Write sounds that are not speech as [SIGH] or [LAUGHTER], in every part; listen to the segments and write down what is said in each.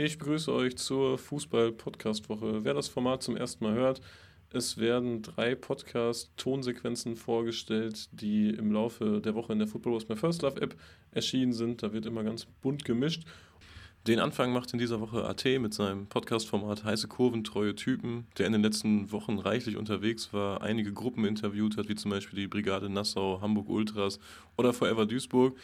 Ich begrüße euch zur Fußball-Podcast-Woche. Wer das Format zum ersten Mal hört, es werden drei Podcast-Tonsequenzen vorgestellt, die im Laufe der Woche in der Football Was My First Love App erschienen sind. Da wird immer ganz bunt gemischt. Den Anfang macht in dieser Woche AT mit seinem Podcast-Format Heiße Kurven, treue Typen, der in den letzten Wochen reichlich unterwegs war, einige Gruppen interviewt hat, wie zum Beispiel die Brigade Nassau, Hamburg Ultras oder Forever Duisburg.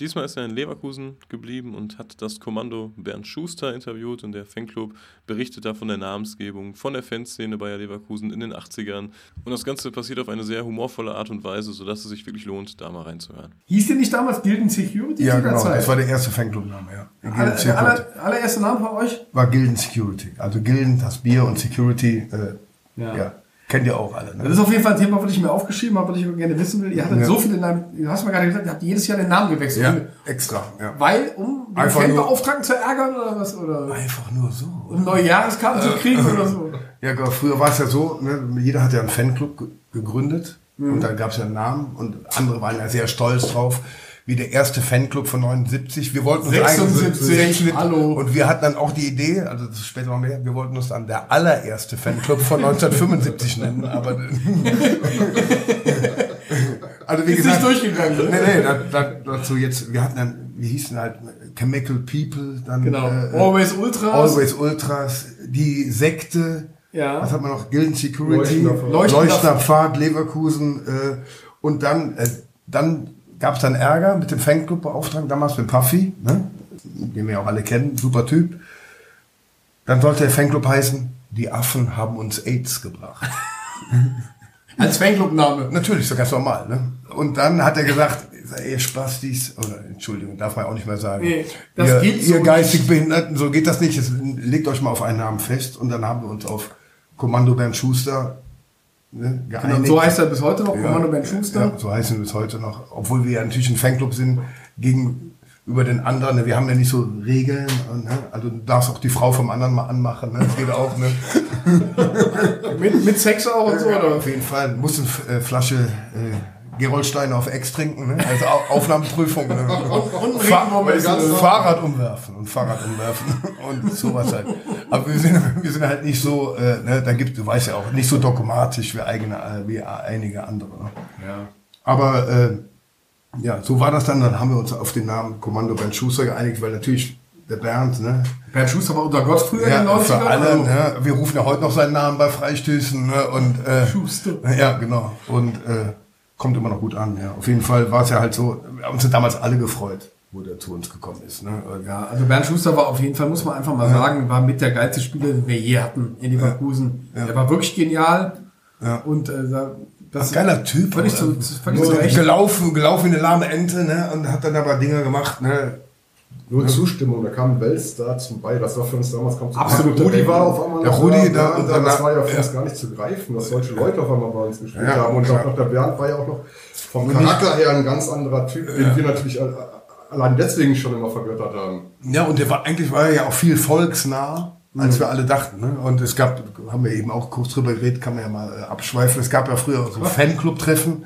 Diesmal ist er in Leverkusen geblieben und hat das Kommando Bernd Schuster interviewt und der Fanclub berichtet da von der Namensgebung, von der Fanszene Bayer Leverkusen in den 80ern. Und das Ganze passiert auf eine sehr humorvolle Art und Weise, sodass es sich wirklich lohnt, da mal reinzuhören. Hieß der nicht damals Gilden Security? Ja, genau. Das war der erste Fanclub-Name, ja. Aller, der aller, allererste Name von euch? War Gilden Security. Also Gilden, das Bier und Security, äh, ja. ja. Kennt ihr auch alle. Ne? Das ist auf jeden Fall ein Thema, was ich mir aufgeschrieben habe, was ich gerne wissen will. Ihr hattet ja. so viele Namen, du hast mal gerade gesagt, ihr habt jedes Jahr den Namen gewechselt. Ja, extra. Ja. Weil, um den Fanbeauftragten zu ärgern oder was? Oder einfach nur so. Um neue Jahreskarten zu kriegen oder so. Ja, früher war es ja so, ne, jeder hat ja einen Fanclub gegründet mhm. und da gab es ja einen Namen und andere waren ja sehr stolz drauf wie der erste Fanclub von 79. Wir wollten uns 76, eigentlich, hallo. Und wir hatten dann auch die Idee, also das ist später noch mehr, wir wollten uns dann der allererste Fanclub von 1975 nennen, [LAUGHS] aber also wie ist gesagt, nicht durchgegangen. Ne? Nee, nee, da, da, dazu jetzt, wir hatten dann, wir hießen halt Chemical People, dann genau. äh, Always Ultras, Always Ultras, die Sekte, ja. was hat man noch, Gilden Security, Leuchtender Pfad, Leverkusen äh, und dann, äh, dann gab es dann Ärger mit dem Fanclub-Beauftragten, damals mit Puffy, ne? den wir auch alle kennen, super Typ. Dann sollte der Fanclub heißen, die Affen haben uns AIDS gebracht. [LAUGHS] Als Fanclub-Name? Natürlich, so ganz normal. Ne? Und dann hat er gesagt, ihr Spastis, oder Entschuldigung, darf man auch nicht mehr sagen. Nee, das ihr, geht so ihr geistig nicht. Behinderten, so geht das nicht. legt euch mal auf einen Namen fest. Und dann haben wir uns auf Kommando Bernd Schuster Ne, genau, so heißt er bis heute noch, ja, Kommando Ben Schuster. Ja, so heißen wir bis heute noch. Obwohl wir ja natürlich ein Fanclub sind gegenüber den anderen. Ne, wir haben ja nicht so Regeln. Ne, also du darfst auch die Frau vom anderen mal anmachen. Ne, das geht auch. [LAUGHS] Mit, mit Sex auch und so, oder? Auf jeden Fall. Du musst eine äh, Flasche äh, Gerolsteine auf Ex trinken, ne? also Aufnahmeprüfung. Ne? [LAUGHS] und, und Fahr Fahrrad umwerfen und Fahrrad umwerfen [LAUGHS] und sowas halt. Aber wir sind, wir sind halt nicht so, äh, ne, da gibt, du weißt ja auch, nicht so dogmatisch wie eigene, äh, wie einige andere. Ne? Ja. Aber äh, ja, so war das dann. Dann haben wir uns auf den Namen Kommando Bernd Schuster geeinigt, weil natürlich der Bernd, ne? Bernd Schuster war unter Gott früher ja, in den 90ern. Für alle, also. ne? Wir rufen ja heute noch seinen Namen bei Freistößen, ne? Und, äh, Schuster. Ja, genau. Und äh, kommt immer noch gut an. Ja. Auf jeden Fall war es ja halt so, wir haben uns damals alle gefreut, wo der zu uns gekommen ist. Ne? Ja, also Bernd Schuster war auf jeden Fall, muss man einfach mal ja. sagen, war mit der geilste Spieler, den wir je hatten in Leverkusen. Ja. Er war wirklich genial. Ja. Und äh, das ein geiler Typ. Völlig so, völlig so gelaufen, gelaufen wie eine lahme Ente, ne? Und hat dann aber Dinge gemacht, ne? Nur Zustimmung, da kam ein Weltstar zum Ball. Das war für uns damals kaum zu Absolut. Rudi war auf einmal der Rudi, da, und dann, das war ja für uns gar nicht zu greifen, dass solche Leute auf einmal bei uns gespielt ja, haben. Und auch noch der Bernd war ja auch noch vom Charakter her ein ganz anderer Typ, den ja. wir natürlich allein deswegen schon immer vergöttert haben. Ja, und der war eigentlich war er ja auch viel volksnah als mhm. wir alle dachten. Ne? Und es gab, haben wir eben auch kurz drüber geredet, kann man ja mal äh, abschweifen. Es gab ja früher so Fanclub-Treffen,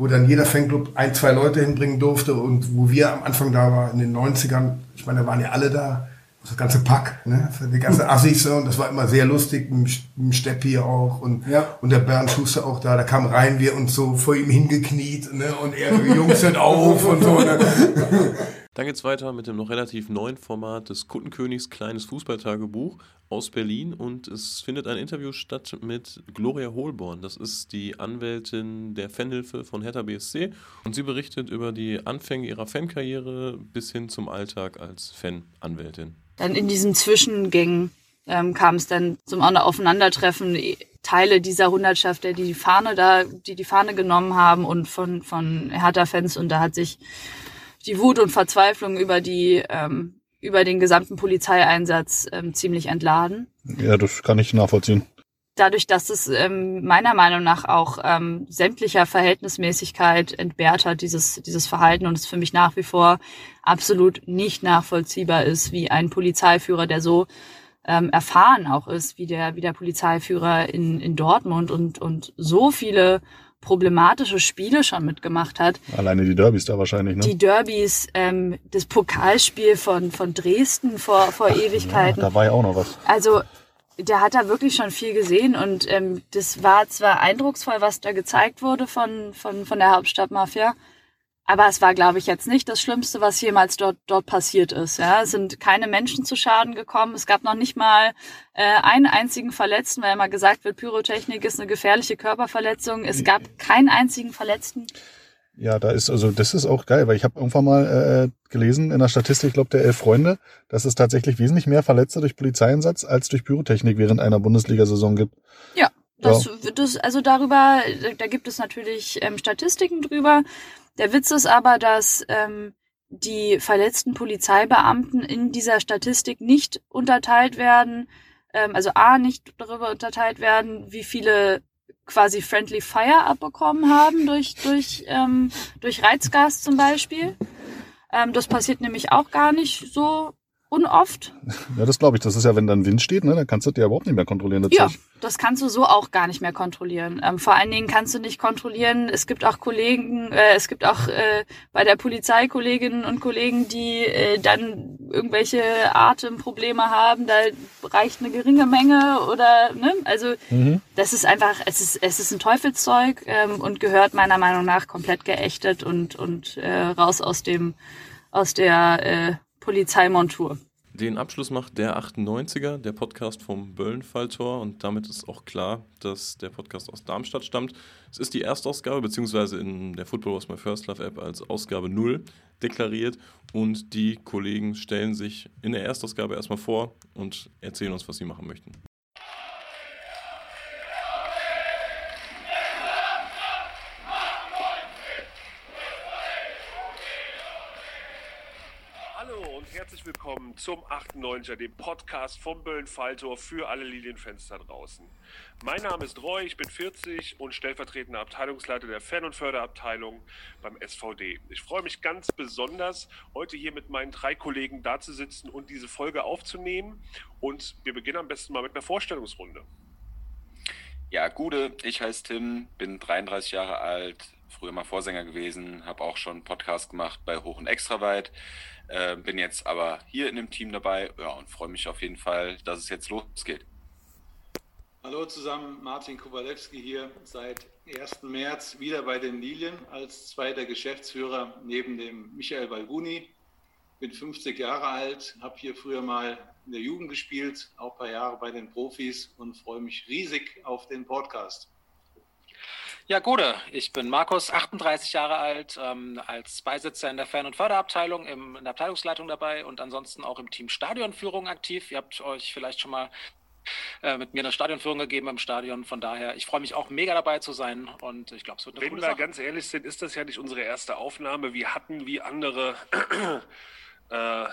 wo dann jeder Fanclub ein, zwei Leute hinbringen durfte und wo wir am Anfang da waren, in den 90ern, ich meine, da waren ja alle da, das ganze Pack, ne? die ganze [LAUGHS] Assis und das war immer sehr lustig, mit Steppi auch und, ja. und der Bernd Schuster auch da, da kam rein, wir uns so vor ihm hingekniet ne? und er, Jungs, hört auf und so. Ne? [LAUGHS] Dann geht's weiter mit dem noch relativ neuen Format des Kuttenkönigs Kleines Fußballtagebuch aus Berlin und es findet ein Interview statt mit Gloria Holborn. Das ist die Anwältin der Fanhilfe von Hertha BSC und sie berichtet über die Anfänge ihrer Fankarriere bis hin zum Alltag als Fananwältin. Dann in diesen Zwischengängen ähm, kam es dann zum Aufeinandertreffen. Teile dieser Hundertschaft, die die Fahne da, die die Fahne genommen haben und von von Hertha-Fans und da hat sich die Wut und Verzweiflung über die ähm, über den gesamten Polizeieinsatz ähm, ziemlich entladen. Ja, das kann ich nachvollziehen. Dadurch, dass es ähm, meiner Meinung nach auch ähm, sämtlicher Verhältnismäßigkeit entbehrt hat, dieses, dieses Verhalten und es für mich nach wie vor absolut nicht nachvollziehbar ist, wie ein Polizeiführer, der so ähm, erfahren auch ist, wie der, wie der Polizeiführer in, in Dortmund und, und so viele problematische Spiele schon mitgemacht hat. Alleine die Derbys da wahrscheinlich, ne? Die Derbys, ähm, das Pokalspiel von, von Dresden vor, vor Ewigkeiten. Ja, da war ja auch noch was. Also der hat da wirklich schon viel gesehen und ähm, das war zwar eindrucksvoll, was da gezeigt wurde von, von, von der Hauptstadtmafia, aber es war, glaube ich, jetzt nicht das Schlimmste, was jemals dort, dort passiert ist. Ja, es sind keine Menschen zu Schaden gekommen. Es gab noch nicht mal äh, einen einzigen Verletzten, weil immer gesagt wird, Pyrotechnik ist eine gefährliche Körperverletzung. Es gab keinen einzigen Verletzten. Ja, da ist also das ist auch geil, weil ich habe irgendwann mal äh, gelesen in der Statistik, ich glaube der Elf Freunde, dass es tatsächlich wesentlich mehr Verletzte durch Polizeieinsatz als durch Pyrotechnik während einer Bundesliga-Saison gibt. Ja, das, ja. das also darüber, da gibt es natürlich ähm, Statistiken drüber. Der Witz ist aber, dass ähm, die verletzten Polizeibeamten in dieser Statistik nicht unterteilt werden, ähm, also A, nicht darüber unterteilt werden, wie viele quasi Friendly Fire abbekommen haben durch, durch, ähm, durch Reizgas zum Beispiel. Ähm, das passiert nämlich auch gar nicht so unoft. Ja, das glaube ich. Das ist ja, wenn dann Wind steht, ne, dann kannst du das ja überhaupt nicht mehr kontrollieren. Das ja, Zeug. das kannst du so auch gar nicht mehr kontrollieren. Ähm, vor allen Dingen kannst du nicht kontrollieren. Es gibt auch Kollegen, äh, es gibt auch äh, bei der Polizei Kolleginnen und Kollegen, die äh, dann irgendwelche Atemprobleme haben. Da reicht eine geringe Menge oder ne, also mhm. das ist einfach, es ist es ist ein Teufelszeug ähm, und gehört meiner Meinung nach komplett geächtet und und äh, raus aus dem aus der äh, Polizeimontur. Den Abschluss macht der 98er, der Podcast vom Böllenfalltor. Und damit ist auch klar, dass der Podcast aus Darmstadt stammt. Es ist die Erstausgabe, beziehungsweise in der Football Was My First Love App als Ausgabe 0 deklariert. Und die Kollegen stellen sich in der Erstausgabe erstmal vor und erzählen uns, was sie machen möchten. Herzlich willkommen zum 98er, dem Podcast vom Böllen-Falltor für alle Lilienfans da draußen. Mein Name ist Roy, ich bin 40 und stellvertretender Abteilungsleiter der Fan- und Förderabteilung beim SVD. Ich freue mich ganz besonders, heute hier mit meinen drei Kollegen da zu sitzen und diese Folge aufzunehmen. Und wir beginnen am besten mal mit einer Vorstellungsrunde. Ja, Gude, ich heiße Tim, bin 33 Jahre alt, früher mal Vorsänger gewesen, habe auch schon Podcast gemacht bei Hoch und Extraweit. Äh, bin jetzt aber hier in dem Team dabei ja, und freue mich auf jeden Fall, dass es jetzt losgeht. Hallo zusammen, Martin Kowalewski hier seit 1. März wieder bei den Lilien als zweiter Geschäftsführer neben dem Michael Balguni. Bin 50 Jahre alt, habe hier früher mal in der Jugend gespielt, auch ein paar Jahre bei den Profis und freue mich riesig auf den Podcast. Ja, Gute, ich bin Markus, 38 Jahre alt, ähm, als Beisitzer in der Fern- und Förderabteilung, im, in der Abteilungsleitung dabei und ansonsten auch im Team Stadionführung aktiv. Ihr habt euch vielleicht schon mal äh, mit mir eine Stadionführung gegeben im Stadion. Von daher, ich freue mich auch mega dabei zu sein und ich glaube, es wird eine Wenn wir Sache. ganz ehrlich sind, ist das ja nicht unsere erste Aufnahme. Wir hatten wie andere [CLEARS THROAT] äh,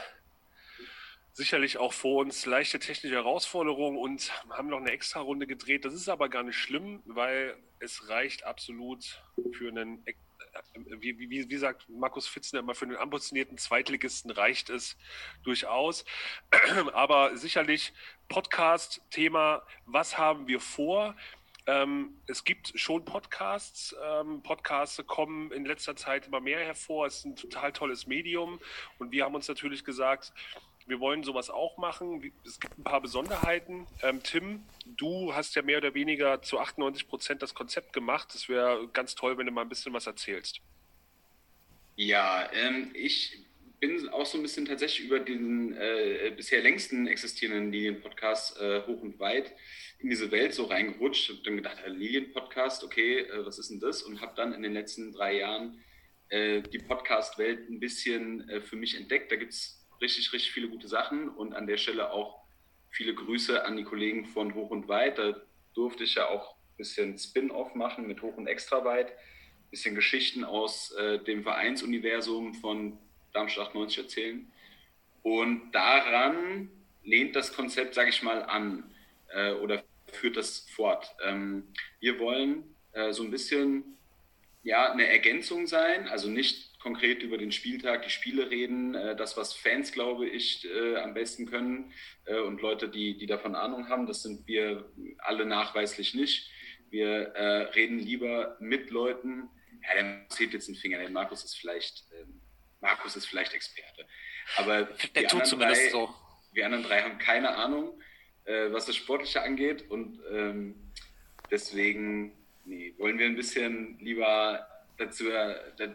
sicherlich auch vor uns leichte technische Herausforderungen und haben noch eine extra Runde gedreht. Das ist aber gar nicht schlimm, weil es reicht absolut für einen, äh, wie, wie, wie sagt Markus Fitzner immer, für einen ambitionierten Zweitligisten reicht es durchaus. [CLEARS THROAT] Aber sicherlich Podcast-Thema, was haben wir vor? Ähm, es gibt schon Podcasts. Ähm, Podcasts kommen in letzter Zeit immer mehr hervor. Es ist ein total tolles Medium. Und wir haben uns natürlich gesagt, wir wollen sowas auch machen. Es gibt ein paar Besonderheiten. Ähm, Tim, du hast ja mehr oder weniger zu 98 Prozent das Konzept gemacht. Das wäre ganz toll, wenn du mal ein bisschen was erzählst. Ja, ähm, ich bin auch so ein bisschen tatsächlich über den äh, bisher längsten existierenden Lilien-Podcast äh, hoch und weit in diese Welt so reingerutscht. Habe dann gedacht, äh, Lilien-Podcast, okay, äh, was ist denn das? Und habe dann in den letzten drei Jahren äh, die Podcast-Welt ein bisschen äh, für mich entdeckt. Da gibt es richtig, richtig viele gute Sachen und an der Stelle auch viele Grüße an die Kollegen von Hoch und Weit. Da durfte ich ja auch ein bisschen Spin-off machen mit Hoch und Extraweit, ein bisschen Geschichten aus äh, dem Vereinsuniversum von Darmstadt 90 erzählen. Und daran lehnt das Konzept, sage ich mal, an äh, oder führt das fort. Ähm, wir wollen äh, so ein bisschen ja, eine Ergänzung sein, also nicht konkret über den Spieltag, die Spiele reden, äh, das, was Fans, glaube ich, äh, am besten können äh, und Leute, die, die davon Ahnung haben, das sind wir alle nachweislich nicht. Wir reden lieber mit Leuten. Ja, der zählt jetzt einen Finger. Der Markus ist vielleicht, ähm, Markus ist vielleicht Experte. Aber der tut zumindest drei, so. Wir anderen drei haben keine Ahnung, was das Sportliche angeht. Und ähm, deswegen nee, wollen wir ein bisschen lieber dazu,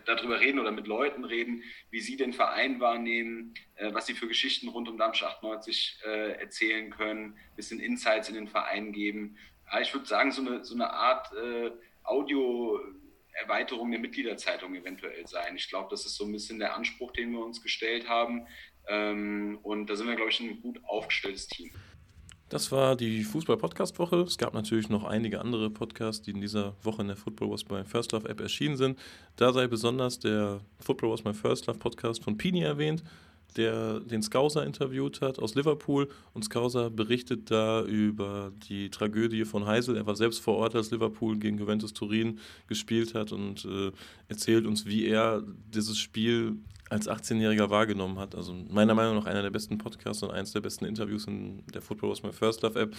darüber reden oder mit Leuten reden, wie sie den Verein wahrnehmen, äh, was sie für Geschichten rund um Darmstadt 98 äh, erzählen können, ein bisschen Insights in den Verein geben. Ja, ich würde sagen, so eine, so eine Art äh, Audio-Erweiterung der Mitgliederzeitung eventuell sein. Ich glaube, das ist so ein bisschen der Anspruch, den wir uns gestellt haben. Ähm, und da sind wir, glaube ich, ein gut aufgestelltes Team. Das war die Fußball-Podcast-Woche. Es gab natürlich noch einige andere Podcasts, die in dieser Woche in der Football Was My First Love App erschienen sind. Da sei besonders der Football Was My First Love Podcast von Pini erwähnt, der den Scouser interviewt hat aus Liverpool. Und Scouser berichtet da über die Tragödie von Heisel. Er war selbst vor Ort, als Liverpool gegen Juventus Turin gespielt hat und äh, erzählt uns, wie er dieses Spiel als 18-Jähriger wahrgenommen hat. Also meiner Meinung nach einer der besten Podcasts und eines der besten Interviews in der Football Was My First Love App.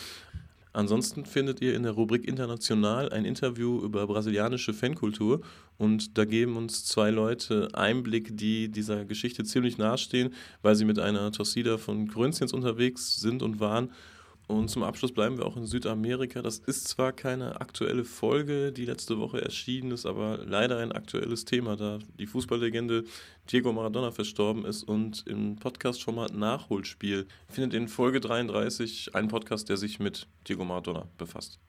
Ansonsten findet ihr in der Rubrik International ein Interview über brasilianische Fankultur und da geben uns zwei Leute Einblick, die dieser Geschichte ziemlich nahestehen, weil sie mit einer Torcida von Corinthians unterwegs sind und waren und zum Abschluss bleiben wir auch in Südamerika. Das ist zwar keine aktuelle Folge, die letzte Woche erschienen ist, aber leider ein aktuelles Thema, da die Fußballlegende Diego Maradona verstorben ist und im Podcast-Format Nachholspiel findet in Folge 33 ein Podcast, der sich mit Diego Maradona befasst.